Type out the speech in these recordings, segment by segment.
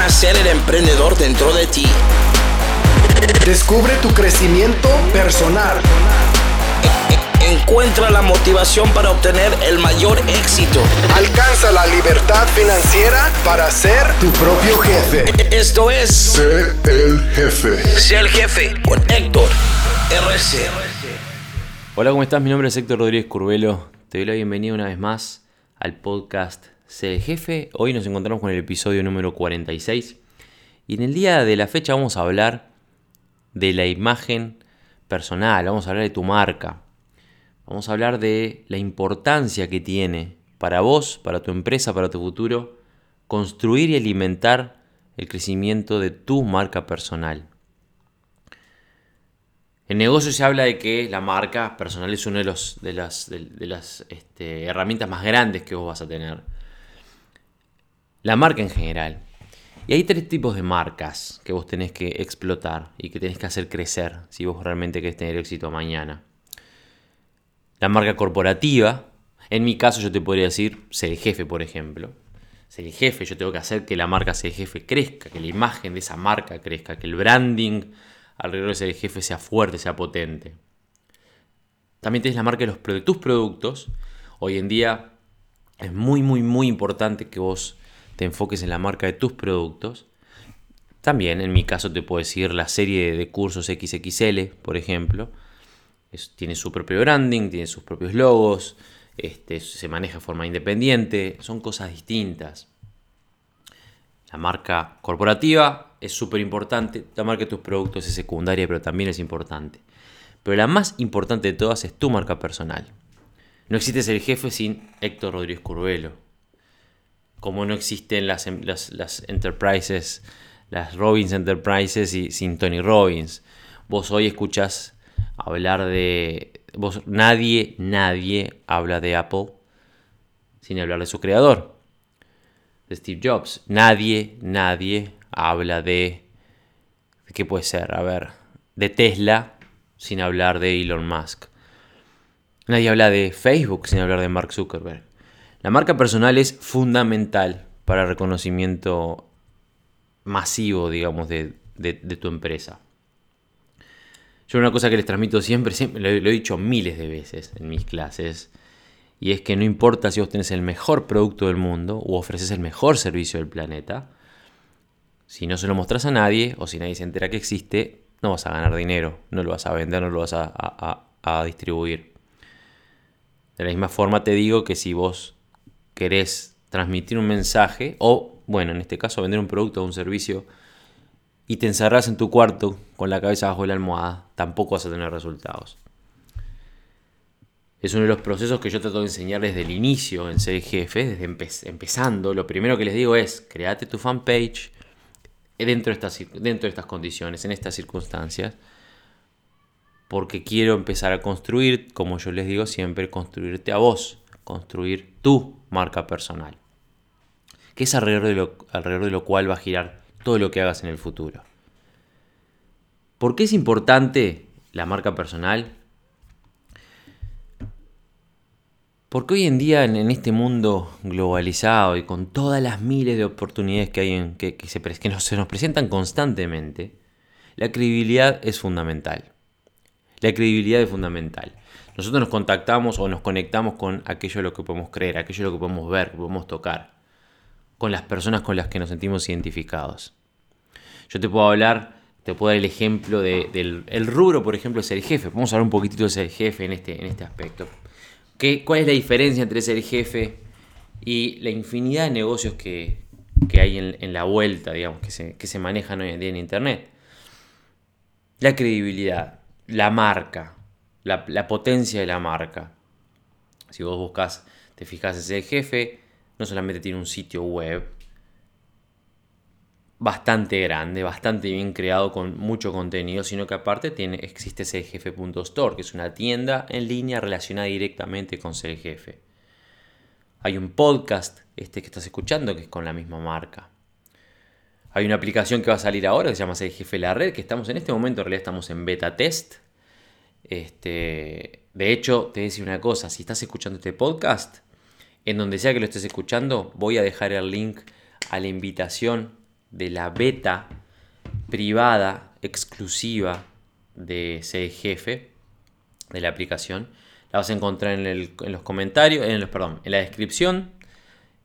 nacer el emprendedor dentro de ti. Descubre tu crecimiento personal. Encuentra la motivación para obtener el mayor éxito. Alcanza la libertad financiera para ser tu propio jefe. Esto es Sé el jefe. Sé el jefe con Héctor RC. Hola, ¿cómo estás? Mi nombre es Héctor Rodríguez Curvelo. Te doy la bienvenida una vez más al podcast Sé jefe. Hoy nos encontramos con el episodio número 46. Y en el día de la fecha vamos a hablar de la imagen personal, vamos a hablar de tu marca. Vamos a hablar de la importancia que tiene para vos, para tu empresa, para tu futuro, construir y alimentar el crecimiento de tu marca personal. En negocio se habla de que la marca personal es una de, los, de las este, herramientas más grandes que vos vas a tener. La marca en general. Y hay tres tipos de marcas que vos tenés que explotar y que tenés que hacer crecer si vos realmente querés tener éxito mañana. La marca corporativa, en mi caso yo te podría decir ser el jefe, por ejemplo. Ser el jefe, yo tengo que hacer que la marca ser el jefe crezca, que la imagen de esa marca crezca, que el branding alrededor de ser el jefe sea fuerte, sea potente. También tenés la marca de, los, de tus productos. Hoy en día es muy, muy, muy importante que vos te enfoques en la marca de tus productos. También, en mi caso, te puedo decir la serie de cursos XXL, por ejemplo. Tiene su propio branding, tiene sus propios logos, este, se maneja de forma independiente, son cosas distintas. La marca corporativa es súper importante, la marca de tus productos es secundaria, pero también es importante. Pero la más importante de todas es tu marca personal. No existe ser jefe sin Héctor Rodríguez Curvelo. Como no existen las, las, las enterprises, las Robbins Enterprises y, sin Tony Robbins. Vos hoy escuchás hablar de... Vos, nadie, nadie habla de Apple sin hablar de su creador, de Steve Jobs. Nadie, nadie habla. ¿de ¿Qué puede ser? A ver, de Tesla sin hablar de Elon Musk. Nadie habla de Facebook sin hablar de Mark Zuckerberg. La marca personal es fundamental para el reconocimiento masivo, digamos, de, tu empresa. Yo una cosa que les transmito siempre, siempre lo, he dicho miles de veces en mis clases, y es que no importa si vos tenés el mejor producto del mundo o ofreces el mejor servicio del planeta, si no se lo mostrás a nadie o si nadie se entera que existe, no vas a ganar dinero, no lo vas a vender, no lo vas a distribuir. De la misma forma te digo que si vos querés transmitir un mensaje o, bueno, en este caso vender un producto o un servicio, y te encerras en tu cuarto con la cabeza bajo la almohada, tampoco vas a tener resultados. Es uno de los procesos que yo trato de enseñar desde el inicio en ser desde empe empezando. Lo primero que les digo es, créate tu fanpage dentro de, estas, dentro de estas condiciones, en estas circunstancias, porque quiero empezar a construir, como yo les digo siempre, construirte a vos, construir tu marca personal, que es alrededor de lo, alrededor de lo cual va a girar todo lo que hagas en el futuro. ¿Por qué es importante la marca personal? Porque hoy en día en, este mundo globalizado y con todas las miles de oportunidades que hay en, que, que, se, que nos, se nos presentan constantemente, la credibilidad es fundamental. La credibilidad es fundamental. Nosotros nos contactamos o nos conectamos con aquello a lo que podemos creer, aquello a lo que podemos ver, que podemos tocar con las personas con las que nos sentimos identificados. Yo te puedo hablar, te puedo dar el ejemplo de, del el rubro, por ejemplo, de ser jefe. Vamos a hablar un poquitito de ser jefe en este, en este aspecto. ¿Qué, ¿Cuál es la diferencia entre ser jefe y la infinidad de negocios que, que hay en, en, la vuelta, digamos, que se, que se manejan hoy en día en Internet? La credibilidad, la marca, la, potencia de la marca. Si vos buscas, te fijas en ser jefe, no solamente tiene un sitio web bastante grande, bastante bien creado con mucho contenido, sino que aparte tiene, existe Jefe.store, que es una tienda en línea relacionada directamente con jefe. Hay un podcast, este que estás escuchando, que es con la misma marca. Hay una aplicación que va a salir ahora que se llama Jefe La Red, que estamos en este momento, en realidad estamos en beta test. Este, de hecho, te decir una cosa, si estás escuchando este podcast, en donde sea que lo estés escuchando, voy a dejar el link a la invitación de la beta privada exclusiva de Ser Jefe, de la aplicación. La vas a encontrar en, los comentarios, en los, perdón, en la descripción.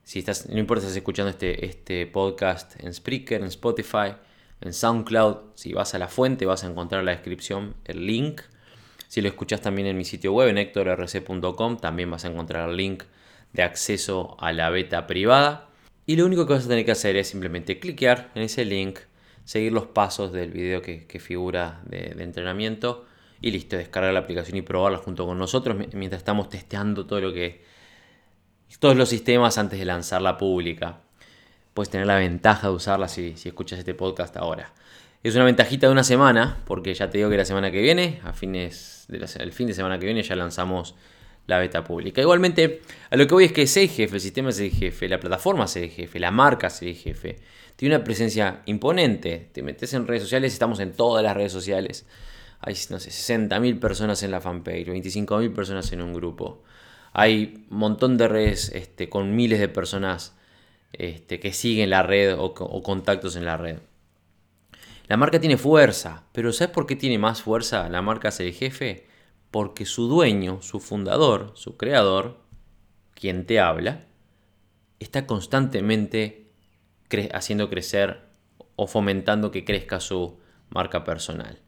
Si estás, no importa si estás escuchando este, este podcast en Spreaker, en Spotify, en SoundCloud, si vas a la fuente vas a encontrar en la descripción el link. Si lo escuchas también en mi sitio web, en hectorrc.com, también vas a encontrar el link de acceso a la beta privada. Y lo único que vas a tener que hacer es simplemente cliquear en ese link, seguir los pasos del video que, figura de, de, entrenamiento y listo, descargar la aplicación y probarla junto con nosotros mientras estamos testeando todo lo que todos los sistemas antes de lanzarla pública. Puedes tener la ventaja de usarla si, si escuchas este podcast ahora. Es una ventajita de una semana, porque ya te digo que la semana que viene, a fines del fin de semana que viene, ya lanzamos la beta pública. Igualmente, a lo que voy es que CGF, el sistema CGF, la plataforma CGF, la marca CGF, tiene una presencia imponente. Te metes en redes sociales, estamos en todas las redes sociales. Hay, no sé, 60.000 personas en la fanpage, 25.000 personas en un grupo. Hay un montón de redes este, con miles de personas este, que siguen la red o, contactos en la red. La marca tiene fuerza, pero ¿sabes por qué tiene más fuerza la marca CGF? Porque su dueño, su fundador, su creador, quien te habla, está constantemente haciendo crecer o fomentando que crezca su marca personal.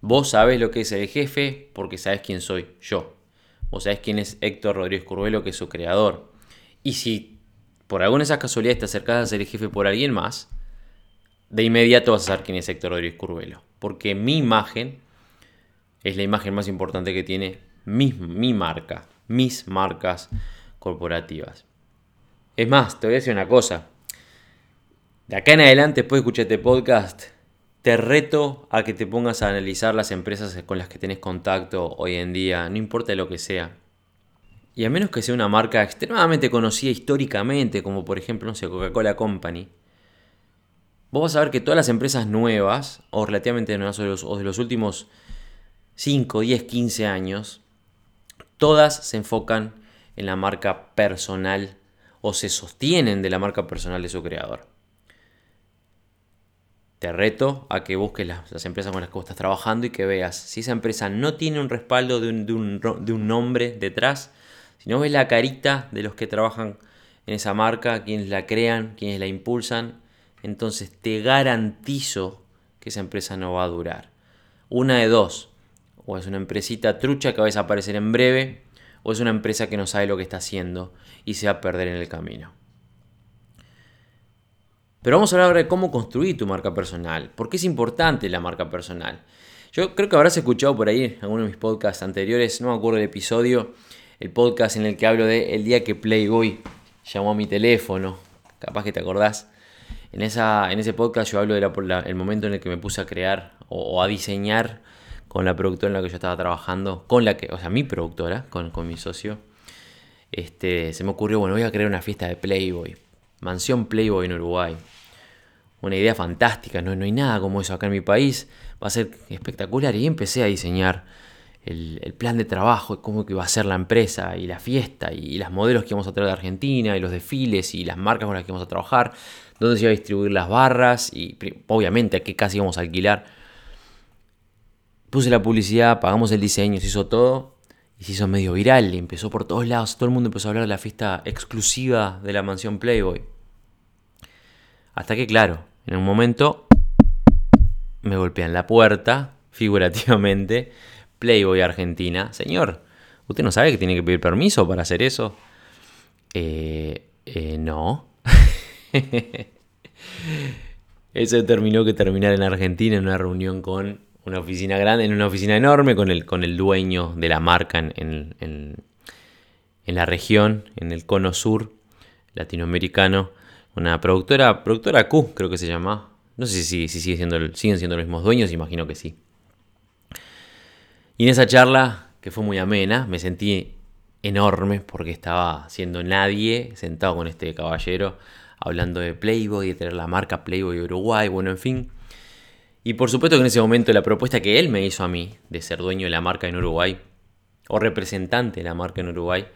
Vos sabés lo que es el jefe porque sabés quién soy yo. Vos sabés quién es Héctor Rodríguez Curvelo, que es su creador. Y si por alguna de esas casualidades te acercás a ser el jefe por alguien más, de inmediato vas a saber quién es Héctor Rodríguez Curvelo. Porque mi imagen es la imagen más importante que tiene mi, mi marca, mis marcas corporativas. Es más, te voy a decir una cosa. De acá en adelante, después de escuchar este podcast, te reto a que te pongas a analizar las empresas con las que tenés contacto hoy en día, no importa lo que sea. Y a menos que sea una marca extremadamente conocida históricamente, como por ejemplo, no sé, Coca-Cola Company, vos vas a ver que todas las empresas nuevas, o relativamente nuevas, o de los últimos 5, 10, 15 años, todas se enfocan en la marca personal o se sostienen de la marca personal de su creador. Te reto a que busques las, empresas con las que vos estás trabajando y que veas si esa empresa no tiene un respaldo de un, nombre detrás, si no ves la carita de los que trabajan en esa marca, quienes la crean, quienes la impulsan, entonces te garantizo que esa empresa no va a durar. Una de dos, o es una empresita trucha que va a desaparecer en breve, o es una empresa que no sabe lo que está haciendo y se va a perder en el camino. Pero vamos a hablar ahora de cómo construir tu marca personal. ¿Por qué es importante la marca personal? Yo creo que habrás escuchado por ahí en alguno de mis podcasts anteriores, no me acuerdo el episodio, el podcast en el que hablo de el día que Playboy llamó a mi teléfono. Capaz que te acordás. En, esa, en ese podcast yo hablo del momento en el que me puse a crear o a diseñar con la productora en la que yo estaba trabajando, con la que, o sea, mi productora, con, mi socio, este, se me ocurrió, bueno, voy a crear una fiesta de Playboy, mansión Playboy en Uruguay. Una idea fantástica, no, no hay nada como eso acá en mi país, va a ser espectacular. Y empecé a diseñar el, plan de trabajo, cómo que iba a ser la empresa y la fiesta y, y las modelos que íbamos a traer de Argentina y los desfiles y las marcas con las que íbamos a trabajar, dónde se iba a distribuir las barras y obviamente a qué casa íbamos a alquilar Puse la publicidad, pagamos el diseño, se hizo todo y se hizo medio viral empezó por todos lados. Todo el mundo empezó a hablar de la fiesta exclusiva de la mansión Playboy. Hasta que, claro, en un momento me golpean la puerta, figurativamente, Playboy Argentina. Señor, ¿usted no sabe que tiene que pedir permiso para hacer eso? Eh, eh no. Eso determinó que terminar en Argentina en una reunión con una oficina grande, en una oficina enorme con el, con el dueño de la marca en, en, la región, en el cono sur latinoamericano. Una productora, productora Q creo que se llama. No sé si, si sigue siendo, siguen siendo los mismos dueños, imagino que sí. Y en esa charla, que fue muy amena, me sentí enorme porque estaba siendo nadie sentado con este caballero hablando de Playboy, de tener la marca Playboy Uruguay, bueno, en fin. Y por supuesto que en ese momento la propuesta que él me hizo a mí de ser dueño de la marca en Uruguay, o representante de la marca en Uruguay,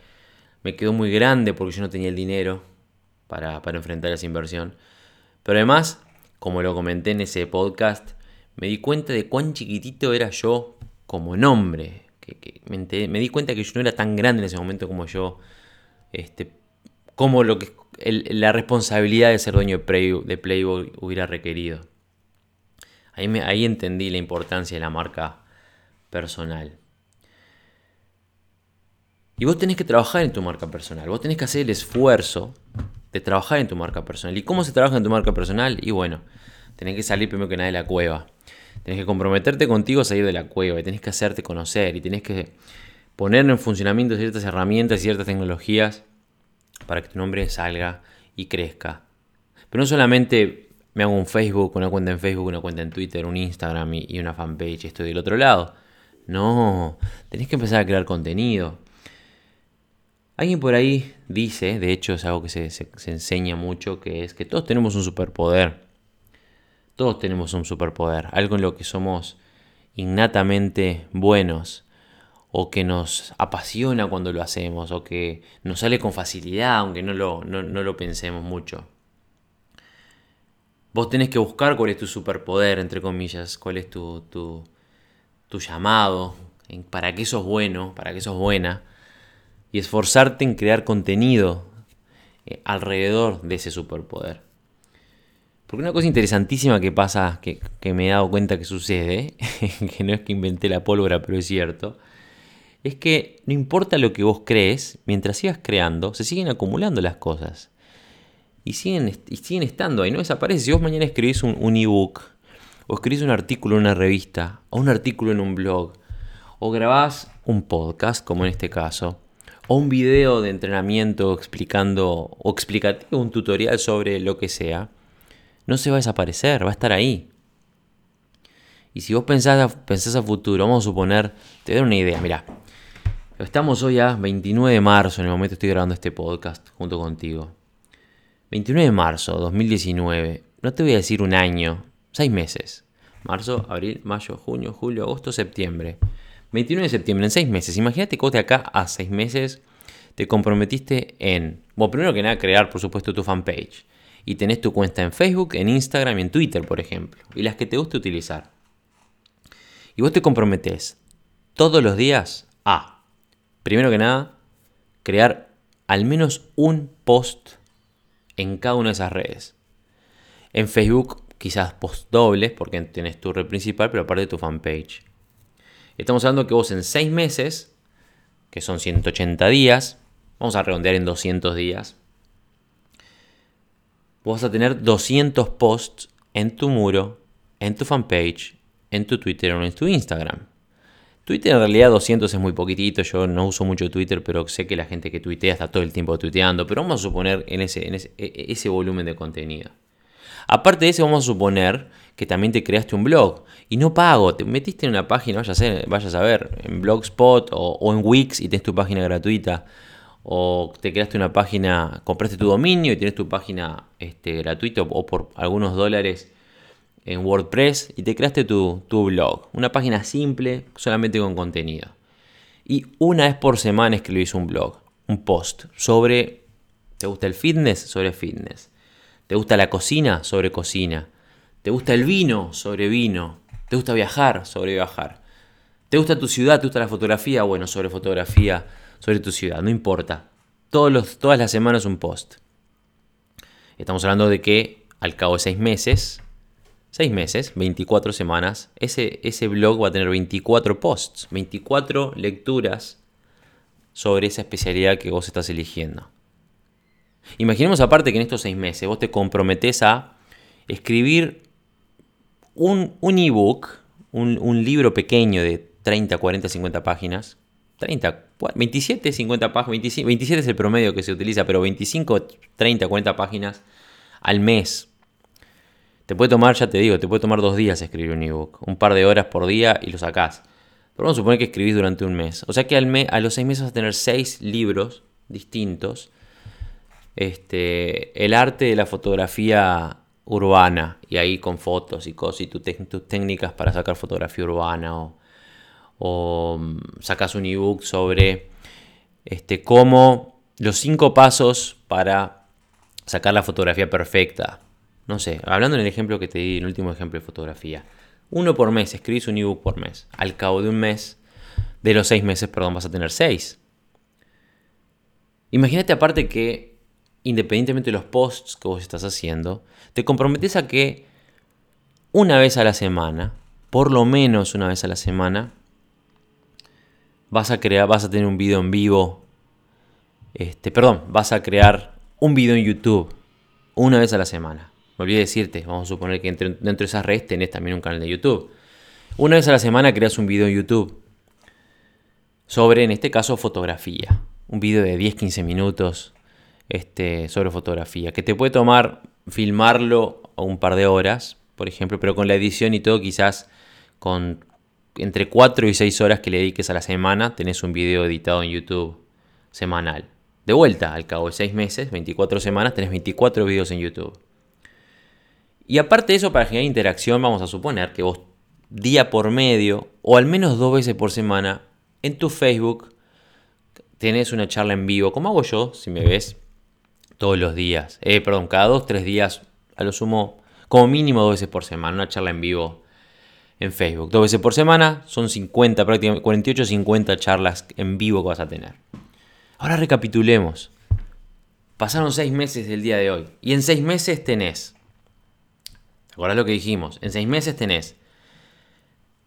me quedó muy grande porque yo no tenía el dinero para, enfrentar esa inversión. Pero además, como lo comenté en ese podcast, me di cuenta de cuán chiquitito era yo como nombre. Que, me, di cuenta que yo no era tan grande en ese momento como yo, este, como lo que la responsabilidad de ser dueño de, Playboy, hubiera requerido. Ahí, ahí entendí la importancia de la marca personal. Y vos tenés que trabajar en tu marca personal, vos tenés que hacer el esfuerzo de trabajar en tu marca personal. ¿Y cómo se trabaja en tu marca personal? Y bueno, tenés que salir primero que nada de la cueva. Tenés que comprometerte contigo a salir de la cueva y tenés que hacerte conocer y tenés que poner en funcionamiento ciertas herramientas y ciertas tecnologías para que tu nombre salga y crezca. Pero no solamente me hago un Facebook, una cuenta en Facebook, una cuenta en Twitter, un Instagram y una fanpage, estoy del otro lado. No, tenés que empezar a crear contenido. Alguien por ahí dice, de hecho es algo que se, se enseña mucho, que es que todos tenemos un superpoder. Todos tenemos un superpoder, algo en lo que somos innatamente buenos o que nos apasiona cuando lo hacemos o que nos sale con facilidad aunque no lo, no, lo pensemos mucho. Vos tenés que buscar cuál es tu superpoder, entre comillas, cuál es tu, tu, tu llamado, para qué sos bueno, para qué sos buena, y esforzarte en crear contenido eh, alrededor de ese superpoder. Porque una cosa interesantísima que pasa, que, me he dado cuenta que sucede, que no es que inventé la pólvora, pero es cierto, es que no importa lo que vos crees, mientras sigas creando, se siguen acumulando las cosas. Y siguen, siguen estando ahí, no desaparece. Si vos mañana escribís un, un ebook, o escribís un artículo en una revista, o un artículo en un blog, o grabás un podcast, como en este caso, o un video de entrenamiento explicando o explicativo, un tutorial sobre lo que sea, no se va a desaparecer, va a estar ahí. Y si vos pensás a, pensás a futuro, vamos a suponer, te doy una idea, mira, estamos hoy a 29 de marzo, en el momento estoy grabando este podcast junto contigo. 29 de marzo 2019, no te voy a decir un año, seis meses. Marzo, abril, mayo, junio, julio, agosto, septiembre. 29 de septiembre, en seis meses. Imagínate que vos de acá a seis meses te comprometiste en, bueno, primero que nada, crear, por supuesto, tu fanpage y tenés tu cuenta en Facebook, en Instagram y en Twitter, por ejemplo, y las que te guste utilizar. Y vos te comprometés todos los días a, primero que nada, crear al menos un post en cada una de esas redes. En Facebook quizás post dobles porque tenés tu red principal, pero aparte tu fanpage. Estamos hablando que vos en 6 meses, que son 180 días, vamos a redondear en 200 días, vas a tener 200 posts en tu muro, en tu fanpage, en tu Twitter o en tu Instagram. Twitter en realidad 200 es muy poquitito, yo no uso mucho Twitter, pero sé que la gente que tuitea está todo el tiempo tuiteando, pero vamos a suponer en e, e, ese volumen de contenido. Aparte de eso, vamos a suponer que también te creaste un blog y no pago, te metiste en una página, vayas a, a ver, en Blogspot o, en Wix y tenés tu página gratuita o te creaste una página, compraste tu dominio y tienes tu página este, gratuita o por algunos dólares en WordPress y te creaste tu, tu, blog. Una página simple, solamente con contenido. Y una vez por semana escribís un blog, un post sobre, ¿te gusta el fitness? Sobre fitness. ¿Te gusta la cocina? Sobre cocina. ¿Te gusta el vino? Sobre vino. ¿Te gusta viajar? Sobre viajar. ¿Te gusta tu ciudad? ¿Te gusta la fotografía? Bueno, sobre fotografía sobre tu ciudad, no importa. Todos los, todas las semanas un post. Estamos hablando de que al cabo de seis meses, seis meses, 24 semanas, ese, ese blog va a tener 24 posts, 24 lecturas sobre esa especialidad que vos estás eligiendo. Imaginemos aparte que en estos seis meses vos te comprometes a escribir un, un ebook, un, un libro pequeño de 30, 40, 50 páginas, 30, 27, 50 páginas, 27 es el promedio que se utiliza, pero 25, 30, 40 páginas al mes. Te puede tomar, ya te digo, te puede tomar dos días escribir un ebook, un par de horas por día y lo sacás. Pero vamos a suponer que escribís durante un mes. O sea que al mes, a los seis meses vas a tener seis libros distintos. Este, el arte de la fotografía urbana, y ahí con fotos y cosas, y tus técnicas para sacar fotografía urbana o o mm, sacas un ebook sobre este, cómo los cinco pasos para sacar la fotografía perfecta. No sé, hablando en el ejemplo que te di, el último ejemplo de fotografía, uno por mes, escribís un ebook por mes. Al cabo de un mes, de los seis meses, perdón, vas a tener seis. Imagínate aparte que, independientemente de los posts que vos estás haciendo, te comprometes a que una vez a la semana, por lo menos una vez a la semana, vas a crear, vas a tener un video en vivo. Este, perdón, vas a crear un video en YouTube una vez a la semana. Me olvidé decirte, vamos a suponer que dentro de esas redes tenés también un canal de YouTube. Una vez a la semana creas un video en YouTube sobre, en este caso, fotografía. Un video de 10-15 minutos este, sobre fotografía, que te puede tomar filmarlo un par de horas, por ejemplo, pero con la edición y todo, quizás con entre 4 y 6 horas que le dediques a la semana, tenés un video editado en YouTube semanal. De vuelta, al cabo de 6 meses, 24 semanas, tenés 24 videos en YouTube. Y aparte de eso, para generar interacción, vamos a suponer que vos día por medio, o al menos dos veces por semana, en tu Facebook tenés una charla en vivo, como hago yo, si me ves, todos los días. Eh, perdón, cada dos, tres días, a lo sumo, como mínimo dos veces por semana, una charla en vivo en Facebook. Dos veces por semana, son 50, prácticamente 48, 50 charlas en vivo que vas a tener. Ahora recapitulemos. Pasaron seis meses del día de hoy. Y en seis meses tenés. ¿Te acordás lo que dijimos? En seis meses tenés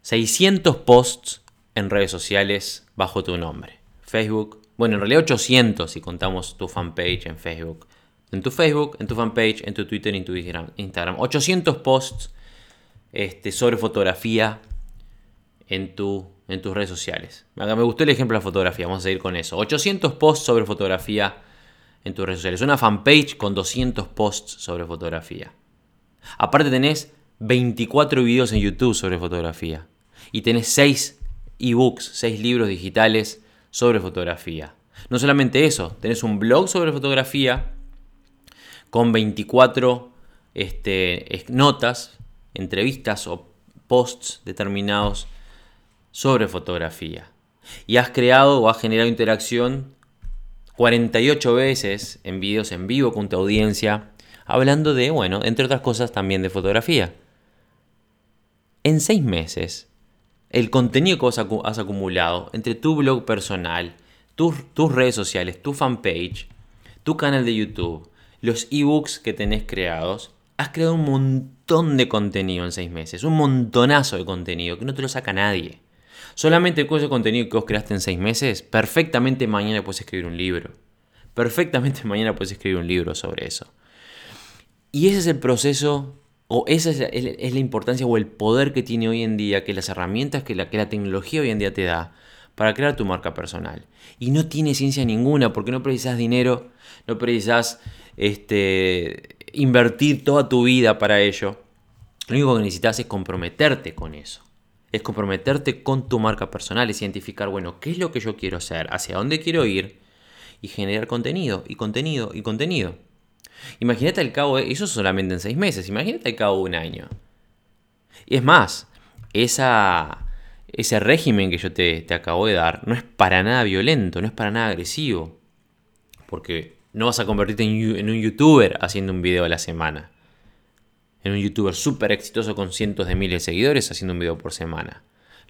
600 posts en redes sociales bajo tu nombre. Facebook, bueno, en realidad 800 si contamos tu fanpage en Facebook. En tu Facebook, en tu fanpage, en tu Twitter en tu Instagram. 800 posts este, sobre fotografía en, tu, en tus redes sociales. Me gustó el ejemplo de la fotografía, vamos a seguir con eso. 800 posts sobre fotografía en tus redes sociales. Una fanpage con 200 posts sobre fotografía. Aparte tenés 24 videos en YouTube sobre fotografía. Y tenés 6 ebooks, 6 libros digitales sobre fotografía. No solamente eso, tenés un blog sobre fotografía con 24 este, notas, entrevistas o posts determinados sobre fotografía. Y has creado o has generado interacción 48 veces en vídeos en vivo con tu audiencia, hablando de, bueno, entre otras cosas también de fotografía. En seis meses el contenido que has acumulado entre tu blog personal, tus, tus redes sociales, tu fanpage, tu canal de YouTube, los ebooks que tenés creados, has creado un montón de contenido en seis meses, un montonazo de contenido que no te lo saca nadie. Solamente con ese contenido que vos creaste en seis meses, perfectamente mañana puedes escribir un libro. Perfectamente mañana puedes escribir un libro sobre eso. Y ese es el proceso o esa es la, importancia o el poder que tiene hoy en día, que las herramientas que la, que la tecnología hoy en día te da para crear tu marca personal. Y no tiene ciencia ninguna, porque no precisas dinero, no precisas este, invertir toda tu vida para ello. Lo único que necesitas es comprometerte con eso. Es comprometerte con tu marca personal, es identificar, bueno, qué es lo que yo quiero hacer, hacia dónde quiero ir y generar contenido y contenido y contenido. Imagínate al cabo de. Eso solamente en seis meses. Imagínate al cabo de un año. Y es más, ese régimen que yo te, te acabo de dar no es para nada violento, no es para nada agresivo. Porque no vas a convertirte en, en un youtuber haciendo un video a la semana. En un youtuber súper exitoso con cientos de miles de seguidores haciendo un video por semana.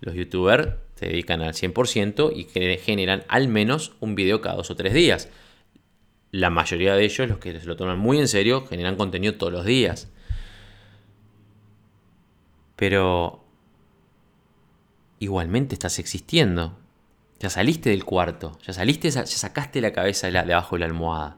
Los youtubers se dedican al 100% y generan al menos un video cada dos o tres días la mayoría de ellos, los que se lo toman muy en serio, generan contenido todos los días. Pero igualmente estás existiendo. Ya saliste del cuarto, ya saliste, ya sacaste la cabeza de, abajo de la almohada.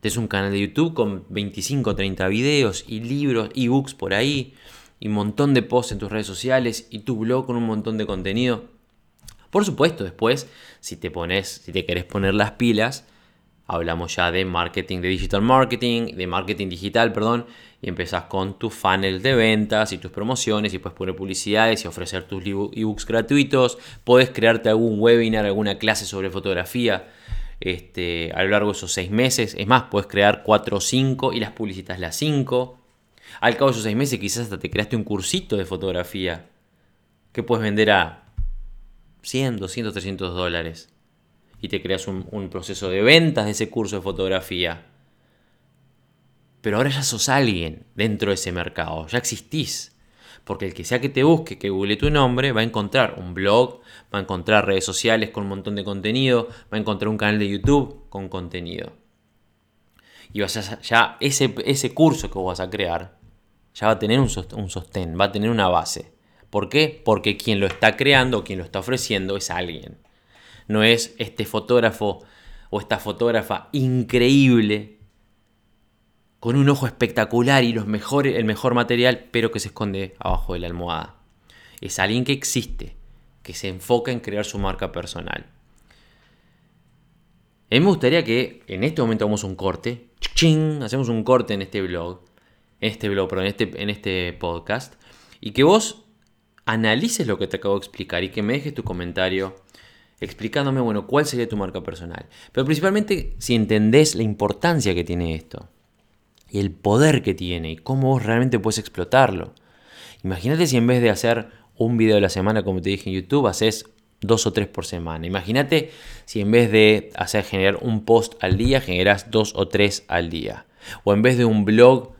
Tienes un canal de YouTube con 25 o 30 videos y libros, ebooks por ahí, y un montón de posts en tus redes sociales, y tu blog con un montón de contenido. Por supuesto, después, si te pones, si te querés poner las pilas, hablamos ya de marketing, de digital marketing, de marketing digital, perdón, y empezás con tu funnel de ventas y tus promociones y puedes poner publicidades y ofrecer tus ebooks gratuitos, puedes crearte algún webinar, alguna clase sobre fotografía este, a lo largo de esos seis meses, es más, puedes crear cuatro o cinco y las publicitas las cinco. Al cabo de esos seis meses quizás hasta te creaste un cursito de fotografía que puedes vender a 100, 200, 300 dólares y te creas un, proceso de ventas de ese curso de fotografía. Pero ahora ya sos alguien dentro de ese mercado, ya existís. Porque el que sea que te busque, que google tu nombre, va a encontrar un blog, va a encontrar redes sociales con un montón de contenido, va a encontrar un canal de YouTube con contenido. Y vas a, ya ese, ese curso que vas a crear ya va a tener un sostén, va a tener una base. ¿Por qué? Porque quien lo está creando, quien lo está ofreciendo es alguien. No es este fotógrafo o esta fotógrafa increíble con un ojo espectacular y los mejores, el mejor material, pero que se esconde abajo de la almohada. Es alguien que existe, que se enfoca en crear su marca personal. A mí me gustaría que en este momento hagamos un corte, hacemos un corte en este blog, en este blog, pero en este, en este podcast, y que vos analices lo que te acabo de explicar y que me dejes tu comentario explicándome, bueno, cuál sería tu marca personal. Pero principalmente si entendés la importancia que tiene esto y el poder que tiene y cómo vos realmente puedes explotarlo. Imagínate si en vez de hacer un video a la semana, como te dije en YouTube, haces dos o tres por semana. Imagínate si en vez de hacer generar un post al día, generas dos o tres al día. O en vez de un blog,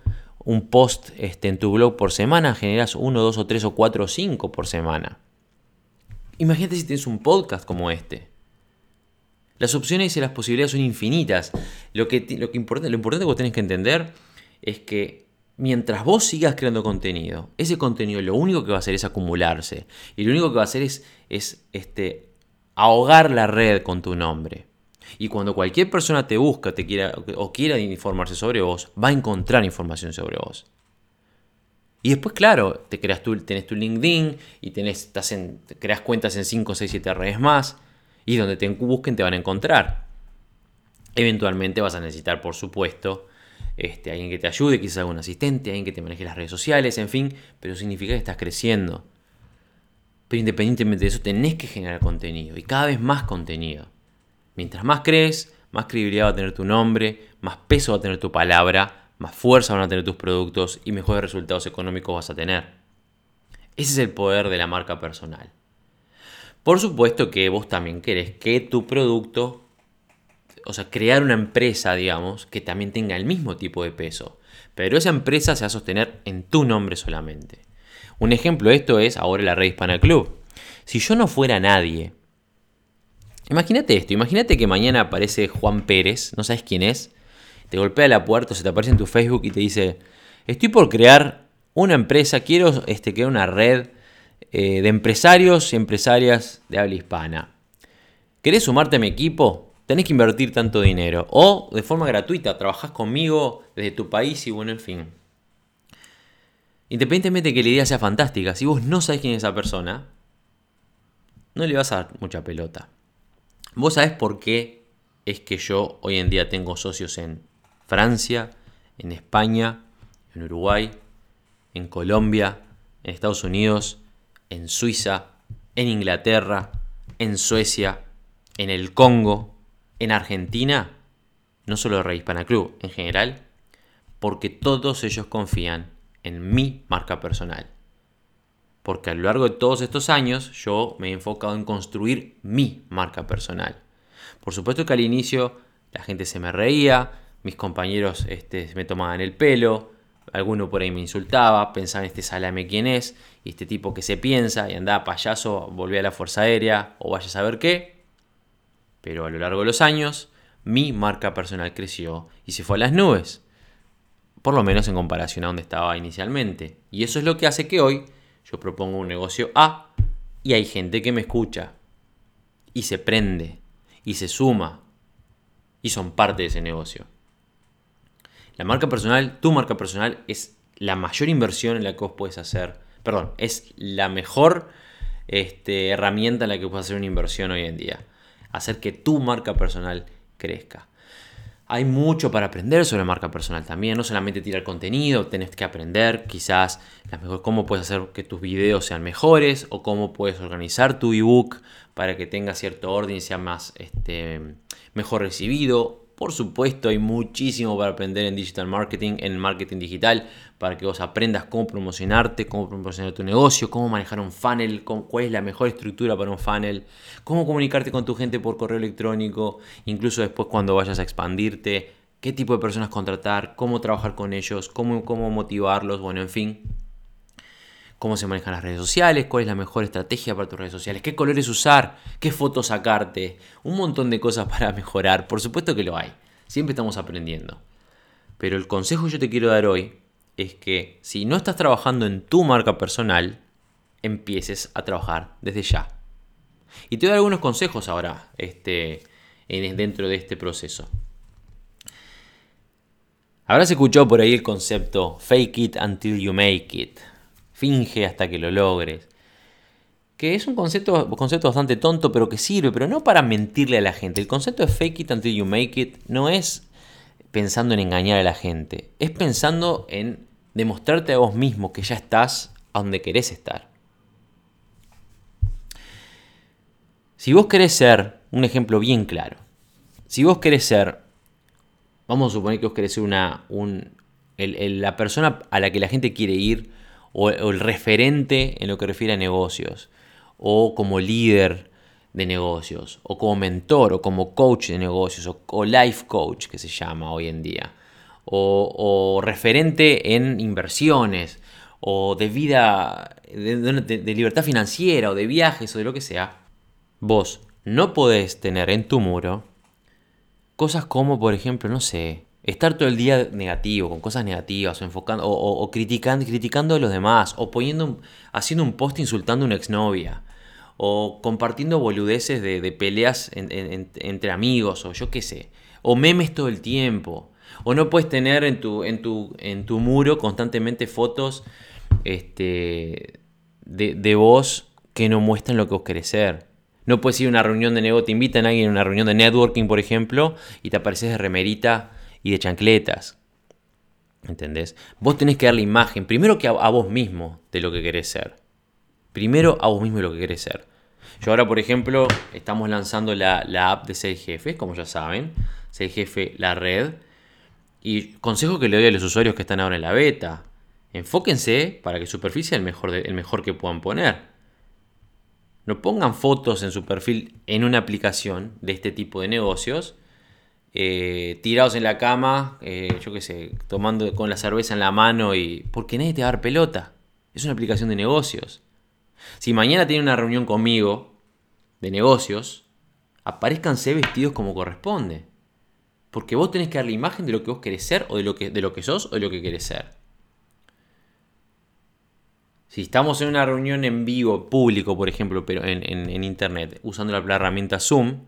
un post este, en tu blog por semana, generas uno, dos o tres o cuatro o cinco por semana. Imagínate si tienes un podcast como este. Las opciones y las posibilidades son infinitas. Lo, que, lo, que importante, lo importante que vos tenés que entender es que mientras vos sigas creando contenido, ese contenido lo único que va a hacer es acumularse. Y lo único que va a hacer es, es este, ahogar la red con tu nombre. Y cuando cualquier persona te busca te quiera, o quiera informarse sobre vos, va a encontrar información sobre vos. Y después, claro, te creas tu, tenés tu LinkedIn y tenés, creas cuentas en 5, 6, 7 redes más. Y donde te busquen te van a encontrar. Eventualmente vas a necesitar, por supuesto, este, alguien que te ayude, quizás algún asistente, alguien que te maneje las redes sociales, en fin, pero significa que estás creciendo. Pero independientemente de eso, tenés que generar contenido y cada vez más contenido. Mientras más crees, más credibilidad va a tener tu nombre, más peso va a tener tu palabra, más fuerza van a tener tus productos y mejores resultados económicos vas a tener. Ese es el poder de la marca personal. Por supuesto que vos también querés que tu producto, o sea, crear una empresa, digamos, que también tenga el mismo tipo de peso. Pero esa empresa se va a sostener en tu nombre solamente. Un ejemplo de esto es ahora la Red Hispana Club. Si yo no fuera nadie, imagínate esto, imagínate que mañana aparece Juan Pérez, no sabes quién es, te golpea la puerta, se te aparece en tu Facebook y te dice, estoy por crear una empresa, quiero este, crear una red eh, de empresarios y empresarias de habla hispana. ¿Querés sumarte a mi equipo? Tenés que invertir tanto dinero. O de forma gratuita, trabajás conmigo desde tu país y bueno, en fin. Independientemente de que la idea sea fantástica, si vos no sabés quién es esa persona, no le vas a dar mucha pelota. Vos sabés por qué es que yo hoy en día tengo socios en Francia, en España, en Uruguay, en Colombia, en Estados Unidos, en Suiza, en Inglaterra, en Suecia, en el Congo, en Argentina, no solo Rey Hispana Club, en general, porque todos ellos confían en mi marca personal. Porque a lo largo de todos estos años yo me he enfocado en construir mi marca personal. Por supuesto que al inicio la gente se me reía, mis compañeros este, me tomaban el pelo, alguno por ahí me insultaba, pensaban este salame quién es, y este tipo que se piensa y andaba payaso, volvía a la Fuerza Aérea o vaya a saber qué. Pero a lo largo de los años, mi marca personal creció y se fue a las nubes. Por lo menos en comparación a donde estaba inicialmente. Y eso es lo que hace que hoy yo propongo un negocio A y hay gente que me escucha y se prende y se suma y son parte de ese negocio. La marca personal, tu marca personal, es la mayor inversión en la que vos puedes hacer. Perdón, es la mejor este, herramienta en la que puedes hacer una inversión hoy en día. Hacer que tu marca personal crezca. Hay mucho para aprender sobre marca personal también, no solamente tirar contenido, tenés que aprender quizás cómo puedes hacer que tus videos sean mejores o cómo puedes organizar tu ebook para que tenga cierto orden y sea más este, mejor recibido por supuesto, hay muchísimo para aprender en digital marketing, en marketing digital, para que vos aprendas cómo promocionarte, cómo promocionar tu negocio, cómo manejar un funnel, cuál es la mejor estructura para un funnel, cómo comunicarte con tu gente por correo electrónico, incluso después cuando vayas a expandirte, qué tipo de personas contratar, cómo trabajar con ellos, cómo, cómo motivarlos, bueno, en fin. Cómo se manejan las redes sociales, cuál es la mejor estrategia para tus redes sociales, qué colores usar, qué fotos sacarte, un montón de cosas para mejorar. Por supuesto que lo hay, siempre estamos aprendiendo. Pero el consejo que yo te quiero dar hoy es que si no estás trabajando en tu marca personal, empieces a trabajar desde ya. Y te doy algunos consejos ahora este, dentro de este proceso. Habrás escuchado por ahí el concepto fake it until you make it. Finge hasta que lo logres. Que es un concepto, concepto bastante tonto, pero que sirve, pero no para mentirle a la gente. El concepto de fake it until you make it no es pensando en engañar a la gente. Es pensando en demostrarte a vos mismo que ya estás a donde querés estar. Si vos querés ser, un ejemplo bien claro, si vos querés ser, vamos a suponer que vos querés ser una, la persona a la que la gente quiere ir, o, el referente en lo que refiere a negocios, o como líder de negocios, o como mentor, o como coach de negocios, o, life coach que se llama hoy en día, o, referente en inversiones, o de vida, de libertad financiera, o de viajes, o de lo que sea, vos no podés tener en tu muro cosas como, por ejemplo, no sé, estar todo el día negativo, con cosas negativas, o enfocando, o, criticando, criticando a los demás, o poniendo, haciendo un post insultando a una exnovia, o compartiendo boludeces de, peleas entre amigos, o yo qué sé, o memes todo el tiempo, o no puedes tener en tu, en tu, en tu muro constantemente fotos este, de, de vos que no muestran lo que vos querés ser. No puedes ir a una reunión de negocio, te invitan a alguien a una reunión de networking, por ejemplo, y te apareces de remerita y de chancletas. ¿Entendés? Vos tenés que dar la imagen, primero que a, vos mismo, de lo que querés ser. Primero a vos mismo de lo que querés ser. Yo ahora, por ejemplo, estamos lanzando la, app de Ser Jefe, como ya saben. Ser Jefe, la red. Y consejo que le doy a los usuarios que están ahora en la beta. Enfóquense para que su perfil sea el mejor, el mejor que puedan poner. No pongan fotos en su perfil en una aplicación de este tipo de negocios, eh, tirados en la cama, eh, yo qué sé, tomando con la cerveza en la mano y... Porque nadie te va a dar pelota. Es una aplicación de negocios. Si mañana tienen una reunión conmigo de negocios, aparezcanse vestidos como corresponde. Porque vos tenés que dar la imagen de lo que vos querés ser o de lo que, de lo que sos o de lo que querés ser. Si estamos en una reunión en vivo, público, por ejemplo, pero en, internet, usando la, herramienta Zoom,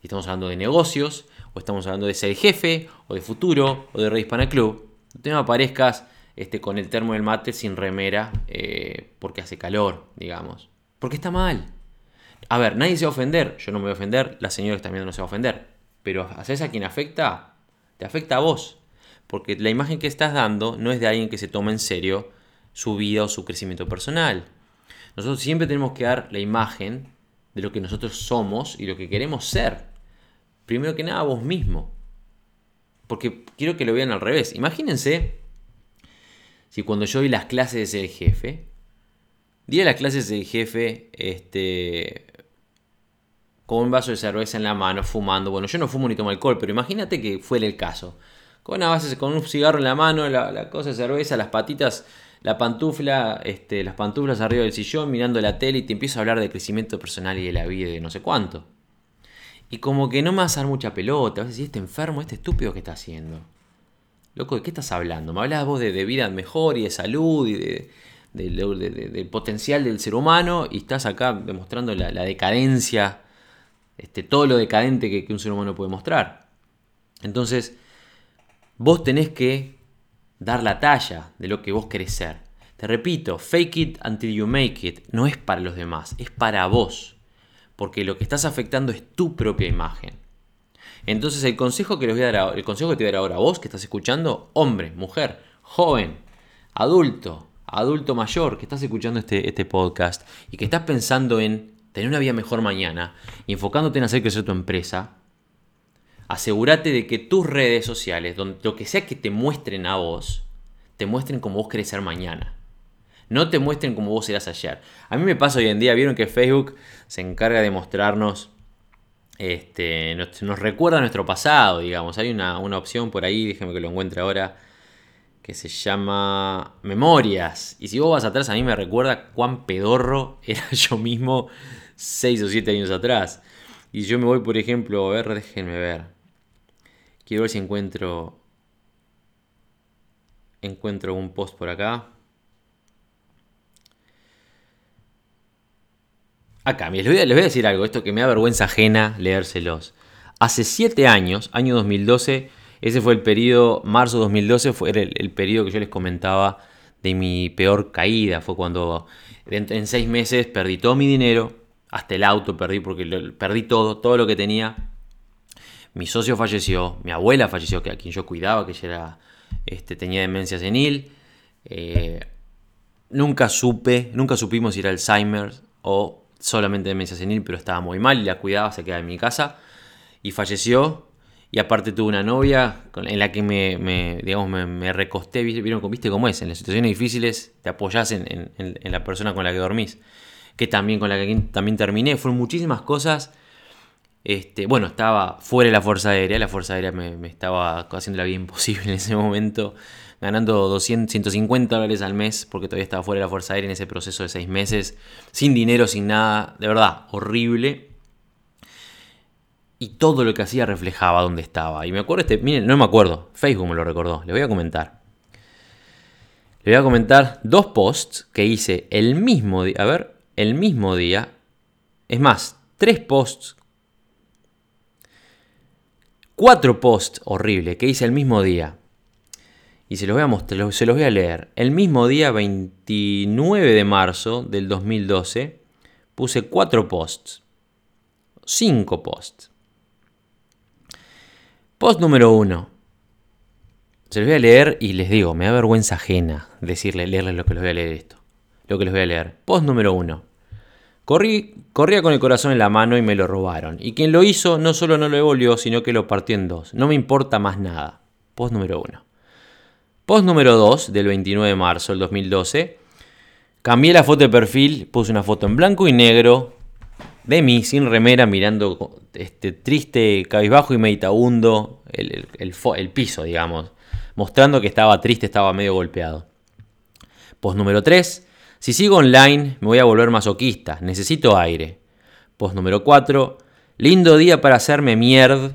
y estamos hablando de negocios, o estamos hablando de ser jefe, o de futuro, o de Red Hispana Club, no te aparezcas este, con el termo del mate sin remera eh, porque hace calor, digamos. Porque está mal. A ver, nadie se va a ofender. Yo no me voy a ofender, la señora viendo no se va a ofender. Pero haces a quien afecta, te afecta a vos. Porque la imagen que estás dando no es de alguien que se toma en serio su vida o su crecimiento personal. Nosotros siempre tenemos que dar la imagen de lo que nosotros somos y lo que queremos ser. Primero que nada vos mismo. Porque quiero que lo vean al revés. Imagínense si cuando yo doy las clases de ser jefe, di las clases de jefe este, con un vaso de cerveza en la mano, fumando. Bueno, yo no fumo ni tomo alcohol, pero imagínate que fuera el caso. Con una base, con un cigarro en la mano, la, la cosa de cerveza, las patitas la pantufla, este, las pantuflas arriba del sillón, mirando la tele y te empiezo a hablar de crecimiento personal y de la vida y de no sé cuánto. Y como que no me vas a dar mucha pelota, vas a este enfermo, este estúpido que está haciendo. Loco, ¿de qué estás hablando? Me hablas vos de, vida mejor y de salud y de, del potencial del ser humano y estás acá demostrando la, decadencia, este, todo lo decadente que, que un ser humano puede mostrar. Entonces, vos tenés que dar la talla de lo que vos querés ser. Te repito, fake it until you make it no es para los demás, es para vos. Porque lo que estás afectando es tu propia imagen. Entonces el consejo que les voy a dar, el consejo que te voy a dar ahora a vos que estás escuchando, hombre, mujer, joven, adulto, adulto mayor que estás escuchando este, este podcast y que estás pensando en tener una vida mejor mañana y enfocándote en hacer crecer tu empresa, asegúrate de que tus redes sociales, donde, lo que sea que te muestren a vos, te muestren como vos querés ser mañana. No te muestren como vos serás ayer. A mí me pasa hoy en día, vieron que Facebook se encarga de mostrarnos este, nos, recuerda nuestro pasado, digamos. Hay una, una opción por ahí, déjeme que lo encuentre ahora, que se llama Memorias. Y si vos vas atrás, a mí me recuerda cuán pedorro era yo mismo 6 o 7 años atrás. Y yo me voy, por ejemplo, a ver, déjenme ver. Quiero ver si encuentro. Encuentro un post por acá. Acá, les voy, a, decir algo, esto que me da vergüenza ajena leérselos. Hace 7 años, año 2012, ese fue el periodo, marzo 2012 fue el, el periodo que yo les comentaba de mi peor caída. Fue cuando en 6 meses perdí todo mi dinero, hasta el auto perdí porque perdí todo, todo lo que tenía. Mi socio falleció, mi abuela falleció, que a quien yo cuidaba, que ella este, tenía demencia senil. Eh, nunca supe, nunca supimos si era Alzheimer o solamente demencia senil, pero estaba muy mal y la cuidaba, se quedaba en mi casa y falleció. Y aparte tuve una novia en la que me, digamos, me, recosté, ¿vieron, ¿viste cómo es? En las situaciones difíciles te apoyas en, en la persona con la que dormís que también con la que también terminé. Fueron muchísimas cosas. Este, bueno, estaba fuera de la Fuerza Aérea, la Fuerza Aérea me, estaba haciendo la vida imposible en ese momento, ganando 200, 150 dólares al mes, porque todavía estaba fuera de la Fuerza Aérea en ese proceso de seis meses, sin dinero, sin nada, de verdad, horrible. Y todo lo que hacía reflejaba dónde estaba. Y me acuerdo, este, miren, no me acuerdo, Facebook me lo recordó, le voy a comentar. Le voy a comentar dos posts que hice el mismo día. A ver, el mismo día, es más, tres posts, cuatro posts horribles que hice el mismo día. Y se los voy a mostrar, se los voy a leer. El mismo día, 29 de marzo del 2012, puse cuatro posts. Cinco posts. Post número uno. Se los voy a leer y les digo, me da vergüenza ajena decirle, leerles lo que les voy a leer esto. Lo que les voy a leer. Post número uno. Corrí, corría con el corazón en la mano y me lo robaron. Y quien lo hizo no solo no lo devolvió, sino que lo partió en dos. No me importa más nada. Post número uno. Post número 2 del 29 de marzo del 2012. Cambié la foto de perfil, puse una foto en blanco y negro de mí, sin remera, mirando este, triste, cabizbajo y meditabundo el, piso, digamos. Mostrando que estaba triste, estaba medio golpeado. Post número 3. Si sigo online, me voy a volver masoquista. Necesito aire. Post número 4. Lindo día para hacerme mierda.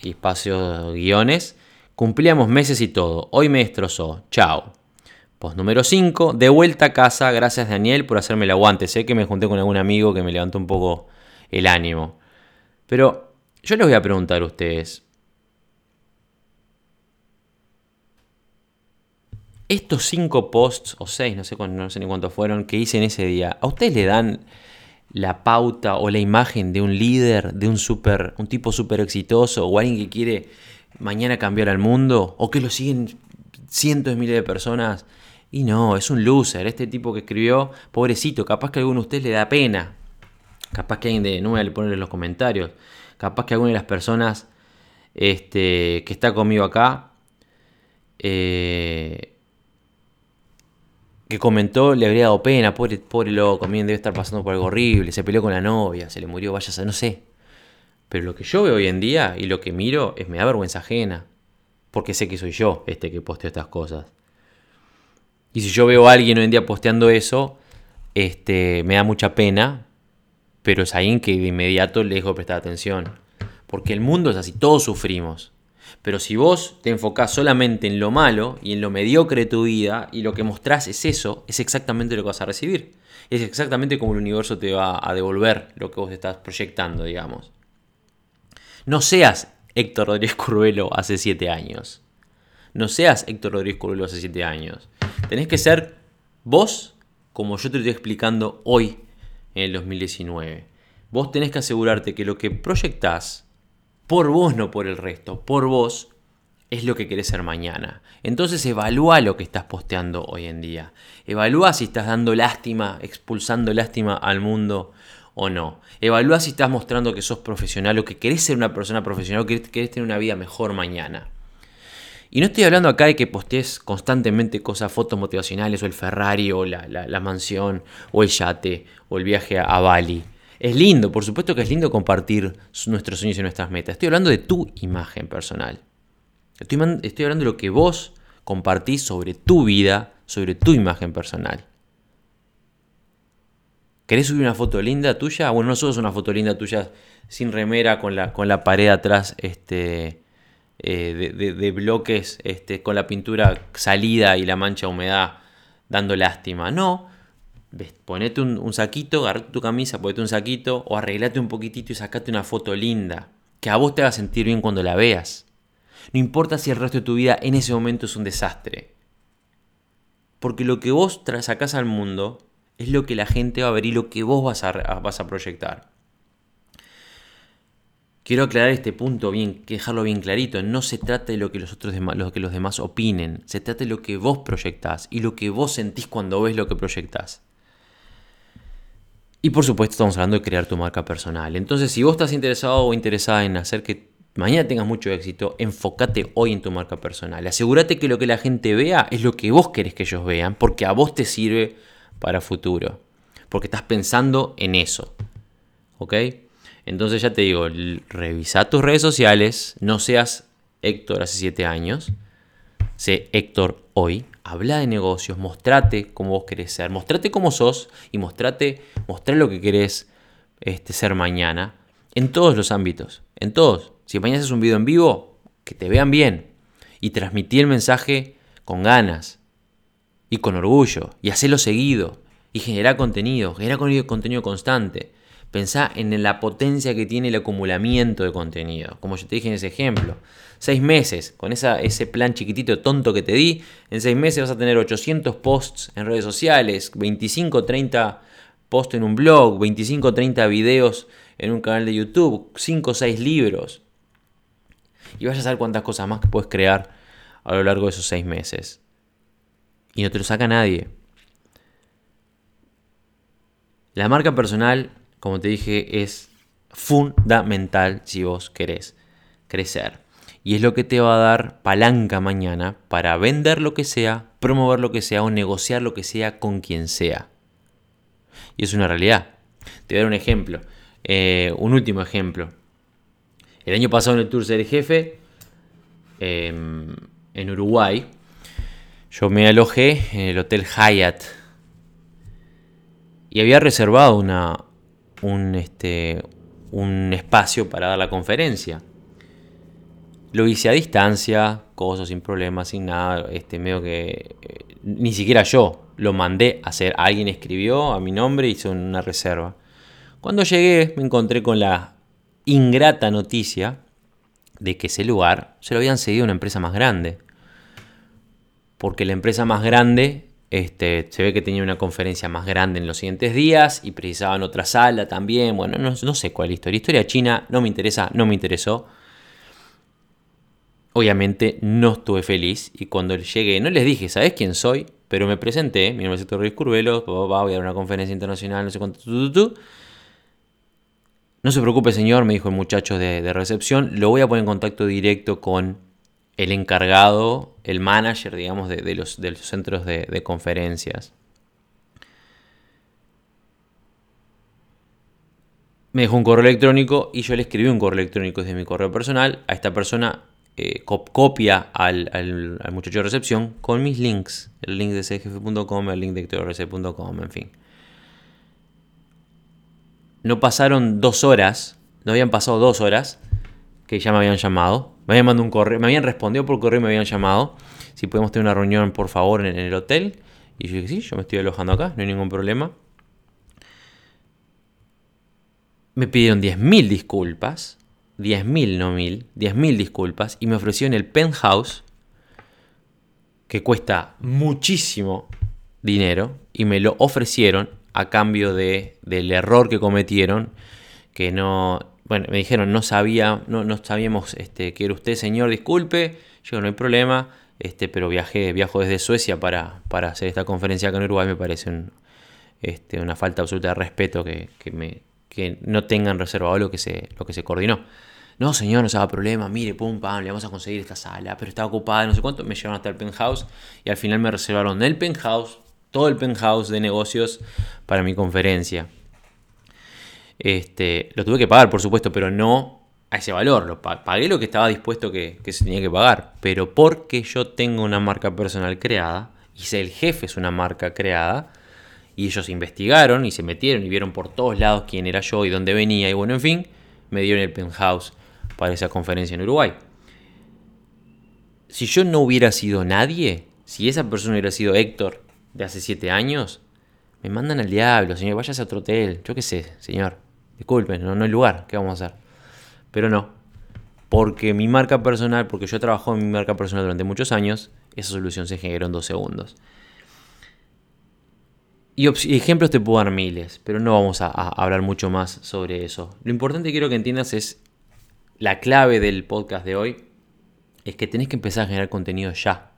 Y guiones. Cumplíamos meses y todo. Hoy me destrozó. Chao. Post número 5. De vuelta a casa. Gracias Daniel por hacerme el aguante. Sé que me junté con algún amigo que me levantó un poco el ánimo. Pero yo les voy a preguntar a ustedes. estos cinco posts, o seis, no sé, no sé ni cuántos fueron, que hice en ese día, ¿a ustedes le dan la pauta o la imagen de un líder, de un, super, un tipo súper exitoso o alguien que quiere mañana cambiar al mundo? ¿O que lo siguen cientos de miles de personas? Y no, es un loser. Este tipo que escribió, pobrecito, capaz que a alguno de ustedes le da pena. Capaz que alguien de, no voy a poner en los comentarios, capaz que alguna de las personas este, que está conmigo acá, eh, que comentó le habría dado pena, pobre, pobre loco, también debe estar pasando por algo horrible, se peleó con la novia, se le murió, vaya a no sé. Pero lo que yo veo hoy en día y lo que miro es me da vergüenza ajena, porque sé que soy yo este que posteo estas cosas. Y si yo veo a alguien hoy en día posteando eso, este, me da mucha pena, pero es alguien que de inmediato le dejo prestar atención. Porque el mundo es así, todos sufrimos. Pero si vos te enfocás solamente en lo malo y en lo mediocre de tu vida y lo que mostrás es eso, es exactamente lo que vas a recibir. Es exactamente como el universo te va a devolver lo que vos estás proyectando, digamos. No seas Héctor Rodríguez Curvelo hace 7 años. No seas Héctor Rodríguez Curvelo hace 7 años. Tenés que ser vos como yo te estoy explicando hoy en el 2019. Vos tenés que asegurarte que lo que proyectás por vos, no por el resto, por vos, es lo que querés ser mañana. Entonces evalúa lo que estás posteando hoy en día. Evalúa si estás dando lástima, expulsando lástima al mundo o no. Evalúa si estás mostrando que sos profesional o que querés ser una persona profesional o que querés tener una vida mejor mañana. Y no estoy hablando acá de que postees constantemente cosas, fotos motivacionales o el Ferrari o la, mansión o el yate o el viaje a Bali. Es lindo, por supuesto que es lindo compartir nuestros sueños y nuestras metas. Estoy hablando de tu imagen personal. Estoy, estoy hablando de lo que vos compartís sobre tu vida, sobre tu imagen personal. ¿Querés subir una foto linda tuya? Bueno, no subas una foto linda tuya sin remera, con la, con la pared atrás este, eh, de, bloques, este, con la pintura salida y la mancha de humedad dando lástima. No, ponete un, saquito, agarrate tu camisa, ponete un saquito o arreglate un poquitito y sacate una foto linda. Que a vos te haga sentir bien cuando la veas. No importa si el resto de tu vida en ese momento es un desastre. Porque lo que vos sacás al mundo es lo que la gente va a ver y lo que vos vas a, proyectar. Quiero aclarar este punto bien, dejarlo bien clarito. No se trata de lo que los otros demás, lo que los demás opinen. Se trata de lo que vos proyectás y lo que vos sentís cuando ves lo que proyectás. Y por supuesto estamos hablando de crear tu marca personal. Entonces, si vos estás interesado o interesada en hacer que mañana tengas mucho éxito, enfócate hoy en tu marca personal. Asegúrate que lo que la gente vea es lo que vos querés que ellos vean, porque a vos te sirve para futuro. Porque estás pensando en eso. ¿Ok? Entonces ya te digo, revisa tus redes sociales, no seas Héctor hace 7 años, sé Héctor hoy, habla de negocios, mostrate cómo vos querés ser, mostrate cómo sos y mostrate, lo que querés este, ser mañana en todos los ámbitos, en todos. Si mañana haces un video en vivo, que te vean bien y transmití el mensaje con ganas, y con orgullo y hacerlo seguido y generar contenido, generar contenido constante. Pensá en la potencia que tiene el acumulamiento de contenido, como yo te dije en ese ejemplo. Seis meses, con esa, ese plan chiquitito tonto que te di, en seis meses vas a tener 800 posts en redes sociales, 25, 30 posts en un blog, 25, 30 videos en un canal de YouTube, 5 o 6 libros. Y vas a saber cuántas cosas más que puedes crear a lo largo de esos seis meses y no te lo saca nadie. La marca personal, como te dije, es fundamental si vos querés crecer. Y es lo que te va a dar palanca mañana para vender lo que sea, promover lo que sea o negociar lo que sea con quien sea. Y es una realidad. Te voy a dar un ejemplo. Eh, un último ejemplo. El año pasado en el Tour Ser Jefe, em, en Uruguay, yo me alojé en el Hotel Hyatt y había reservado una, un, este, un espacio para dar la conferencia. Lo hice a distancia, cosas sin problemas, sin nada, este, medio que eh, ni siquiera yo lo mandé a hacer. Alguien escribió a mi nombre y hizo una reserva. Cuando llegué me encontré con la ingrata noticia de que ese lugar se lo habían cedido a una empresa más grande porque la empresa más grande este, se ve que tenía una conferencia más grande en los siguientes días y precisaban otra sala también. Bueno, no, sé cuál historia. Historia china no me interesa, no me interesó. Obviamente no estuve feliz y cuando llegué no les dije, ¿sabes quién soy? Pero me presenté, mi nombre es Héctor Ruiz Curvelo, voy a dar una conferencia internacional, no sé cuánto. No se preocupe señor, me dijo el muchacho de recepción, lo voy a poner en contacto directo con el encargado, el manager, digamos, de, los, centros de, conferencias. Me dejó un correo electrónico y yo le escribí un correo electrónico desde mi correo personal. A esta persona eh, copia al, muchacho de recepción con mis links. El link de cgf.com, el link de hectorrc.com, en fin. No pasaron dos horas, no habían pasado dos horas que ya me habían llamado. Me habían mandado un correo, me habían respondido por correo y me habían llamado. Si podemos tener una reunión, por favor, en, el hotel. Y yo dije, sí, yo me estoy alojando acá, no hay ningún problema. Me pidieron 10.000 disculpas. 10.000, no 1.000. 10.000 disculpas. Y me ofrecieron el penthouse, que cuesta muchísimo dinero. Y me lo ofrecieron a cambio de, del error que cometieron. Que no bueno, me dijeron, no sabía, no, no sabíamos este, que era usted, señor, disculpe. Yo no hay problema, este, pero viajé, viajo desde Suecia para, para hacer esta conferencia acá en Uruguay. Me parece este, una falta absoluta de respeto que, me, que no tengan reservado lo que se, lo que se coordinó. No, señor, no se haga problema, mire, pum, pam, le vamos a conseguir esta sala, pero está ocupada, no sé cuánto. Me llevaron hasta el penthouse y al final me reservaron el penthouse, todo el penthouse de negocios para mi conferencia. Este, lo tuve que pagar, por supuesto, pero no a ese valor. Lo pagué lo que estaba dispuesto que, se tenía que pagar. Pero porque yo tengo una marca personal creada, y el jefe es una marca creada, y ellos investigaron y se metieron y vieron por todos lados quién era yo y dónde venía, y bueno, en fin, me dieron el penthouse para esa conferencia en Uruguay. Si yo no hubiera sido nadie, si esa persona hubiera sido Héctor de hace 7 años, me mandan al diablo, señor, váyase a otro hotel. Yo qué sé, señor. Disculpen, no, no hay lugar, ¿qué vamos a hacer? Pero no. Porque mi marca personal, porque yo he trabajado en mi marca personal durante muchos años, esa solución se generó en dos segundos. Y, ejemplos te puedo dar miles, pero no vamos a, hablar mucho más sobre eso. Lo importante que quiero que entiendas es la clave del podcast de hoy, es que tenés que empezar a generar contenido ya.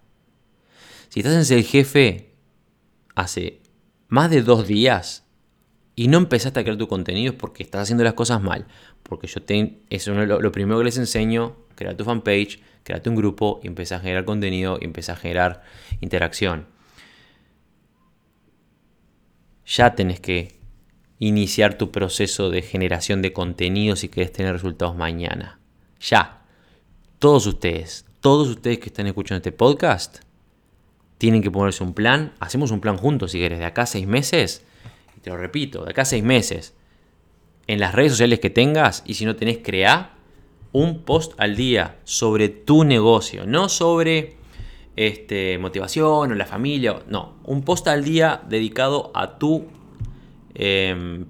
Si estás en ser jefe hace más de dos días y no empezaste a crear tu contenido porque estás haciendo las cosas mal. Porque yo te, eso es lo, primero que les enseño, crear tu fanpage, create un grupo y empieza a generar contenido y empieza a generar interacción. Ya tenés que iniciar tu proceso de generación de contenido si querés tener resultados mañana. Ya. Todos ustedes, todos ustedes que están escuchando este podcast, tienen que ponerse un plan. Hacemos un plan juntos si querés, de acá seis meses. Te lo repito, de acá a seis meses. En las redes sociales que tengas y si no tenés, crea un post al día sobre tu negocio, no sobre este, motivación o la familia. No, un post al día dedicado a tu, em,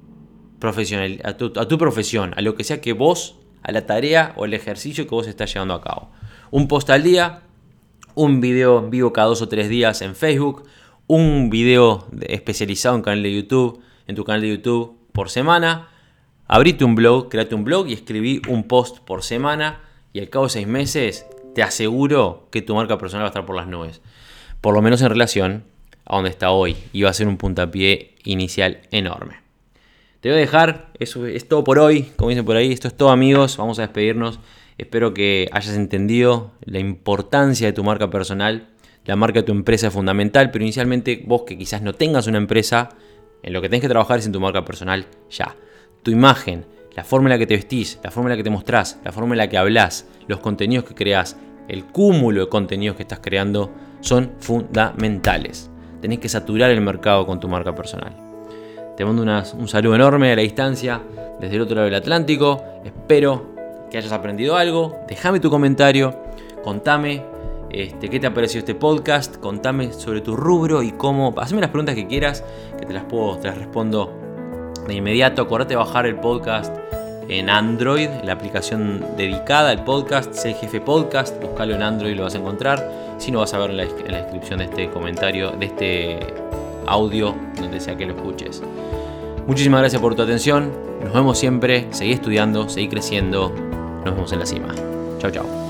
profesional, a tu, a tu profesión, a lo que sea que vos, a la tarea o el ejercicio que vos estás llevando a cabo. Un post al día un video en vivo cada dos o tres días en Facebook, un video especializado en canal de YouTube, en tu canal de YouTube por semana. Abrite un blog, créate un blog y escribí un post por semana y al cabo de seis meses te aseguro que tu marca personal va a estar por las nubes. Por lo menos en relación a donde está hoy y va a ser un puntapié inicial enorme. Te voy a dejar, eso es todo por hoy, como dicen por ahí, esto es todo amigos, vamos a despedirnos. Espero que hayas entendido la importancia de tu marca personal. La marca de tu empresa es fundamental, pero inicialmente vos que quizás no tengas una empresa, en lo que tenés que trabajar es en tu marca personal ya. Tu imagen, la forma en la que te vestís, la forma en la que te mostrás, la forma en la que hablas, los contenidos que creas, el cúmulo de contenidos que estás creando son fundamentales. Tenés que saturar el mercado con tu marca personal. Te mando un saludo enorme a la distancia desde el otro lado del Atlántico. Espero que hayas aprendido algo. Déjame tu comentario, contame este, qué te ha parecido este podcast, contame sobre tu rubro y cómo. Hazme las preguntas que quieras, que te las puedo, te las respondo de inmediato. Acordate de bajar el podcast en Android, la aplicación dedicada al podcast, CGF Podcast, buscalo en Android y lo vas a encontrar. Si no, vas a ver en la, en la descripción de este comentario, de este audio, donde sea que lo escuches. Muchísimas gracias por tu atención. Nos vemos siempre. Seguí estudiando, seguí creciendo. Nos vemos en la cima. Chao, chao.